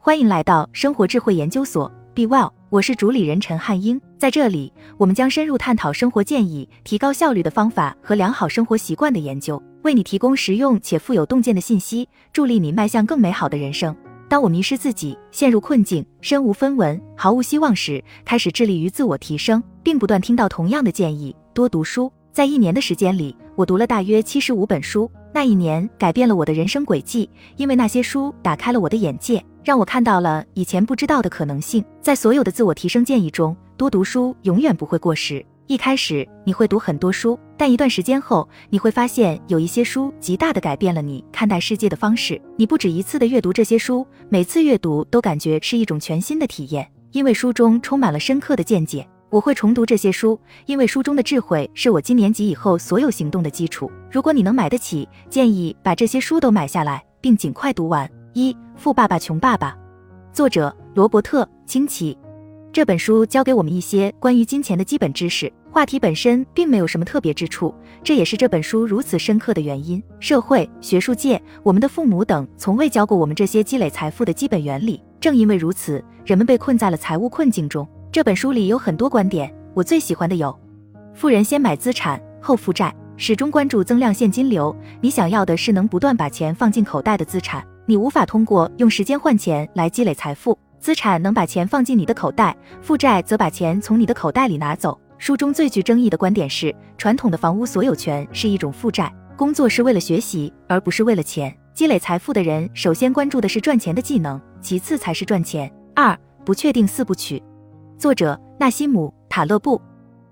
欢迎来到生活智慧研究所，Be Well，我是主理人陈汉英。在这里，我们将深入探讨生活建议、提高效率的方法和良好生活习惯的研究，为你提供实用且富有洞见的信息，助力你迈向更美好的人生。当我迷失自己、陷入困境、身无分文、毫无希望时，开始致力于自我提升，并不断听到同样的建议：多读书。在一年的时间里，我读了大约七十五本书。那一年改变了我的人生轨迹，因为那些书打开了我的眼界，让我看到了以前不知道的可能性。在所有的自我提升建议中，多读书永远不会过时。一开始你会读很多书，但一段时间后，你会发现有一些书极大的改变了你看待世界的方式。你不止一次的阅读这些书，每次阅读都感觉是一种全新的体验，因为书中充满了深刻的见解。我会重读这些书，因为书中的智慧是我今年及以后所有行动的基础。如果你能买得起，建议把这些书都买下来，并尽快读完。一《富爸爸穷爸爸》，作者罗伯特·清崎。这本书教给我们一些关于金钱的基本知识。话题本身并没有什么特别之处，这也是这本书如此深刻的原因。社会、学术界、我们的父母等从未教过我们这些积累财富的基本原理。正因为如此，人们被困在了财务困境中。这本书里有很多观点，我最喜欢的有：富人先买资产后负债，始终关注增量现金流。你想要的是能不断把钱放进口袋的资产，你无法通过用时间换钱来积累财富。资产能把钱放进你的口袋，负债则把钱从你的口袋里拿走。书中最具争议的观点是，传统的房屋所有权是一种负债，工作是为了学习而不是为了钱。积累财富的人首先关注的是赚钱的技能，其次才是赚钱。二不确定四部曲。作者纳西姆·塔勒布，《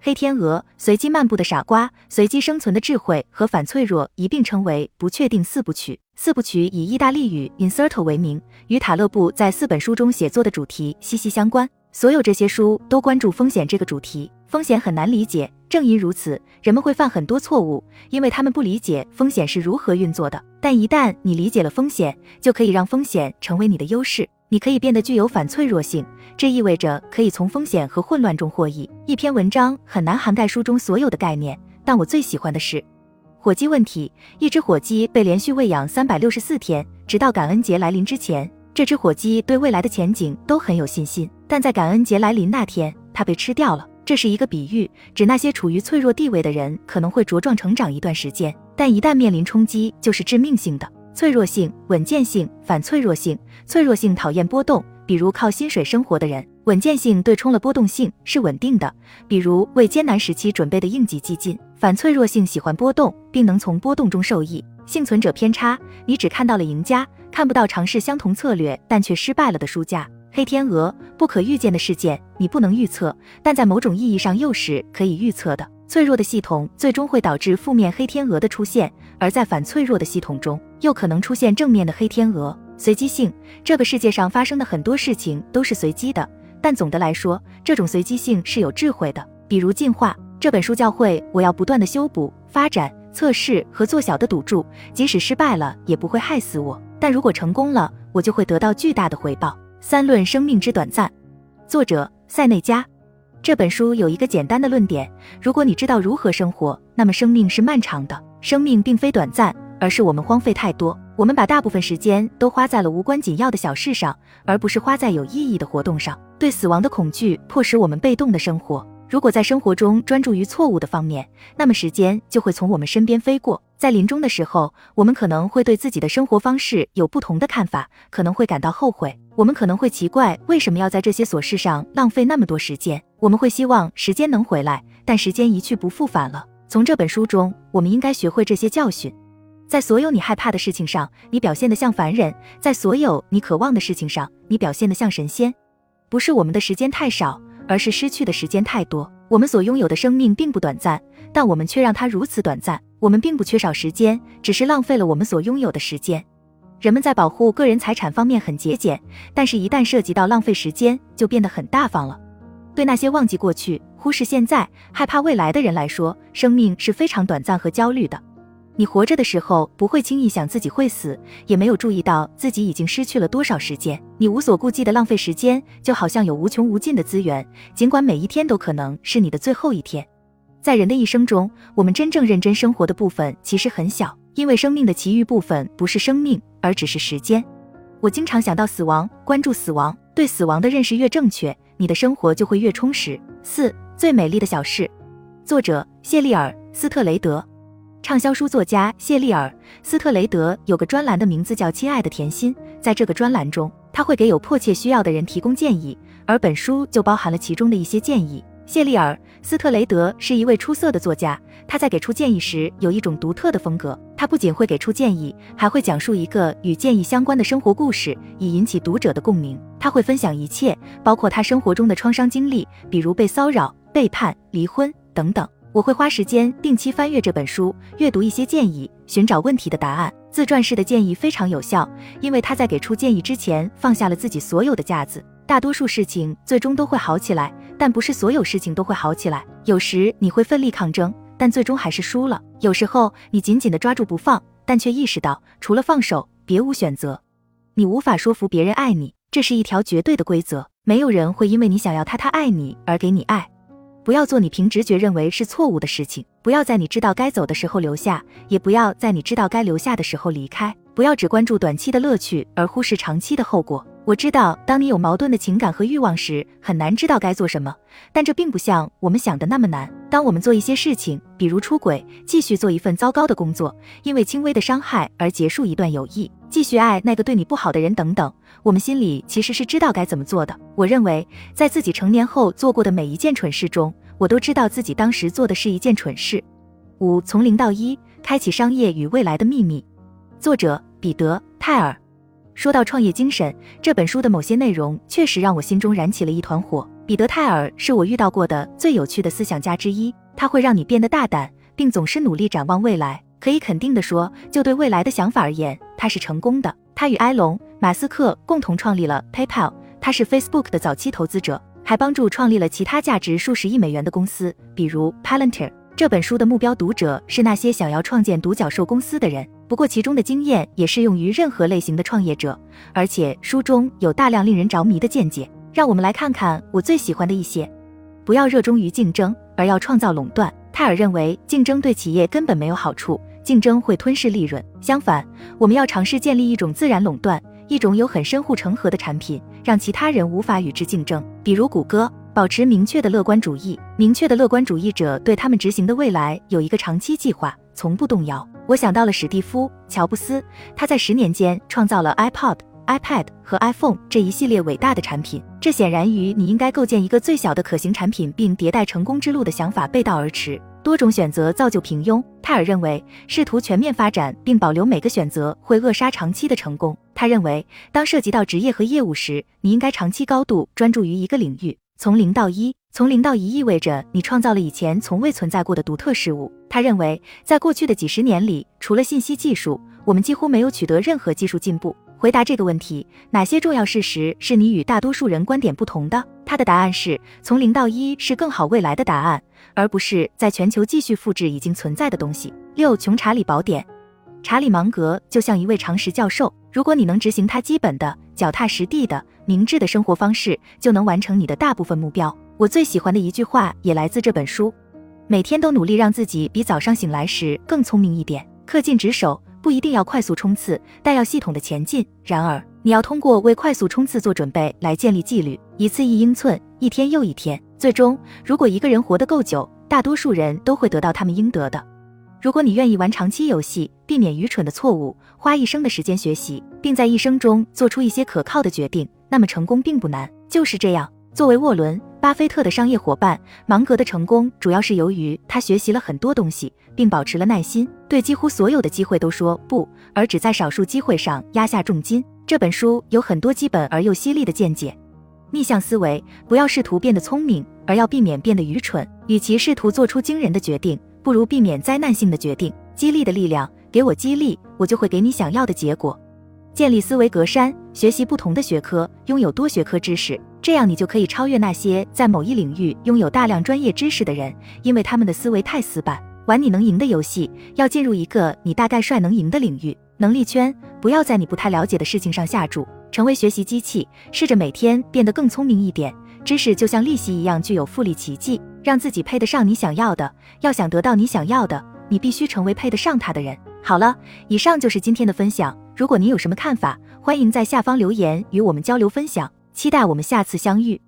黑天鹅》、《随机漫步的傻瓜》、《随机生存的智慧》和《反脆弱》一并称为不确定四部曲。四部曲以意大利语 “inserto” 为名，与塔勒布在四本书中写作的主题息息相关。所有这些书都关注风险这个主题。风险很难理解，正因如此，人们会犯很多错误，因为他们不理解风险是如何运作的。但一旦你理解了风险，就可以让风险成为你的优势。你可以变得具有反脆弱性，这意味着可以从风险和混乱中获益。一篇文章很难涵盖书中所有的概念，但我最喜欢的是火鸡问题。一只火鸡被连续喂养三百六十四天，直到感恩节来临之前，这只火鸡对未来的前景都很有信心。但在感恩节来临那天，它被吃掉了。这是一个比喻，指那些处于脆弱地位的人可能会茁壮成长一段时间，但一旦面临冲击，就是致命性的。脆弱性、稳健性、反脆弱性。脆弱性讨厌波动，比如靠薪水生活的人；稳健性对冲了波动性，是稳定的，比如为艰难时期准备的应急基金。反脆弱性喜欢波动，并能从波动中受益。幸存者偏差，你只看到了赢家，看不到尝试相同策略但却失败了的输家。黑天鹅，不可预见的事件，你不能预测，但在某种意义上又是可以预测的。脆弱的系统最终会导致负面黑天鹅的出现，而在反脆弱的系统中，又可能出现正面的黑天鹅。随机性，这个世界上发生的很多事情都是随机的，但总的来说，这种随机性是有智慧的。比如进化，这本书教会我要不断的修补、发展、测试和做小的赌注，即使失败了也不会害死我，但如果成功了，我就会得到巨大的回报。三论生命之短暂，作者塞内加。这本书有一个简单的论点：如果你知道如何生活，那么生命是漫长的。生命并非短暂，而是我们荒废太多。我们把大部分时间都花在了无关紧要的小事上，而不是花在有意义的活动上。对死亡的恐惧迫使我们被动的生活。如果在生活中专注于错误的方面，那么时间就会从我们身边飞过。在临终的时候，我们可能会对自己的生活方式有不同的看法，可能会感到后悔。我们可能会奇怪为什么要在这些琐事上浪费那么多时间。我们会希望时间能回来，但时间一去不复返了。从这本书中，我们应该学会这些教训。在所有你害怕的事情上，你表现得像凡人；在所有你渴望的事情上，你表现得像神仙。不是我们的时间太少，而是失去的时间太多。我们所拥有的生命并不短暂，但我们却让它如此短暂。我们并不缺少时间，只是浪费了我们所拥有的时间。人们在保护个人财产方面很节俭，但是，一旦涉及到浪费时间，就变得很大方了。对那些忘记过去、忽视现在、害怕未来的人来说，生命是非常短暂和焦虑的。你活着的时候，不会轻易想自己会死，也没有注意到自己已经失去了多少时间。你无所顾忌的浪费时间，就好像有无穷无尽的资源，尽管每一天都可能是你的最后一天。在人的一生中，我们真正认真生活的部分其实很小，因为生命的其余部分不是生命，而只是时间。我经常想到死亡，关注死亡，对死亡的认识越正确，你的生活就会越充实。四最美丽的小事，作者谢利尔·斯特雷德，畅销书作家谢利尔·斯特雷德有个专栏的名字叫《亲爱的甜心》，在这个专栏中，他会给有迫切需要的人提供建议，而本书就包含了其中的一些建议。谢利尔·斯特雷德是一位出色的作家，他在给出建议时有一种独特的风格。他不仅会给出建议，还会讲述一个与建议相关的生活故事，以引起读者的共鸣。他会分享一切，包括他生活中的创伤经历，比如被骚扰、背叛、离婚等等。我会花时间定期翻阅这本书，阅读一些建议，寻找问题的答案。自传式的建议非常有效，因为他在给出建议之前放下了自己所有的架子。大多数事情最终都会好起来，但不是所有事情都会好起来。有时你会奋力抗争。但最终还是输了。有时候你紧紧地抓住不放，但却意识到除了放手，别无选择。你无法说服别人爱你，这是一条绝对的规则。没有人会因为你想要他他爱你而给你爱。不要做你凭直觉认为是错误的事情。不要在你知道该走的时候留下，也不要在你知道该留下的时候离开。不要只关注短期的乐趣而忽视长期的后果。我知道，当你有矛盾的情感和欲望时，很难知道该做什么。但这并不像我们想的那么难。当我们做一些事情，比如出轨，继续做一份糟糕的工作，因为轻微的伤害而结束一段友谊，继续爱那个对你不好的人等等，我们心里其实是知道该怎么做的。我认为，在自己成年后做过的每一件蠢事中，我都知道自己当时做的是一件蠢事。五，从零到一，开启商业与未来的秘密。作者：彼得·泰尔。说到创业精神，这本书的某些内容确实让我心中燃起了一团火。彼得·泰尔是我遇到过的最有趣的思想家之一，他会让你变得大胆，并总是努力展望未来。可以肯定地说，就对未来的想法而言，他是成功的。他与埃隆·马斯克共同创立了 PayPal，他是 Facebook 的早期投资者，还帮助创立了其他价值数十亿美元的公司，比如 Palantir。这本书的目标读者是那些想要创建独角兽公司的人。不过，其中的经验也适用于任何类型的创业者，而且书中有大量令人着迷的见解。让我们来看看我最喜欢的一些。不要热衷于竞争，而要创造垄断。泰尔认为，竞争对企业根本没有好处，竞争会吞噬利润。相反，我们要尝试建立一种自然垄断，一种有很深护城河的产品，让其他人无法与之竞争。比如谷歌，保持明确的乐观主义。明确的乐观主义者对他们执行的未来有一个长期计划，从不动摇。我想到了史蒂夫·乔布斯，他在十年间创造了 iPod、iPad 和 iPhone 这一系列伟大的产品。这显然与你应该构建一个最小的可行产品并迭代成功之路的想法背道而驰。多种选择造就平庸。泰尔认为，试图全面发展并保留每个选择会扼杀长期的成功。他认为，当涉及到职业和业务时，你应该长期高度专注于一个领域。从零到一，从零到一意味着你创造了以前从未存在过的独特事物。他认为，在过去的几十年里，除了信息技术，我们几乎没有取得任何技术进步。回答这个问题，哪些重要事实是你与大多数人观点不同的？他的答案是：从零到一是更好未来的答案，而不是在全球继续复制已经存在的东西。六，穷查理宝典。查理芒格就像一位常识教授，如果你能执行他基本的、脚踏实地的。明智的生活方式就能完成你的大部分目标。我最喜欢的一句话也来自这本书：每天都努力让自己比早上醒来时更聪明一点，恪尽职守，不一定要快速冲刺，但要系统的前进。然而，你要通过为快速冲刺做准备来建立纪律，一次一英寸，一天又一天。最终，如果一个人活得够久，大多数人都会得到他们应得的。如果你愿意玩长期游戏，避免愚蠢的错误，花一生的时间学习，并在一生中做出一些可靠的决定。那么成功并不难，就是这样。作为沃伦·巴菲特的商业伙伴，芒格的成功主要是由于他学习了很多东西，并保持了耐心，对几乎所有的机会都说不，而只在少数机会上压下重金。这本书有很多基本而又犀利的见解。逆向思维，不要试图变得聪明，而要避免变得愚蠢。与其试图做出惊人的决定，不如避免灾难性的决定。激励的力量，给我激励，我就会给你想要的结果。建立思维格栅，学习不同的学科，拥有多学科知识，这样你就可以超越那些在某一领域拥有大量专业知识的人，因为他们的思维太死板。玩你能赢的游戏，要进入一个你大概率能赢的领域。能力圈，不要在你不太了解的事情上下注，成为学习机器，试着每天变得更聪明一点。知识就像利息一样具有复利奇迹，让自己配得上你想要的。要想得到你想要的，你必须成为配得上它的人。好了，以上就是今天的分享。如果您有什么看法，欢迎在下方留言与我们交流分享。期待我们下次相遇。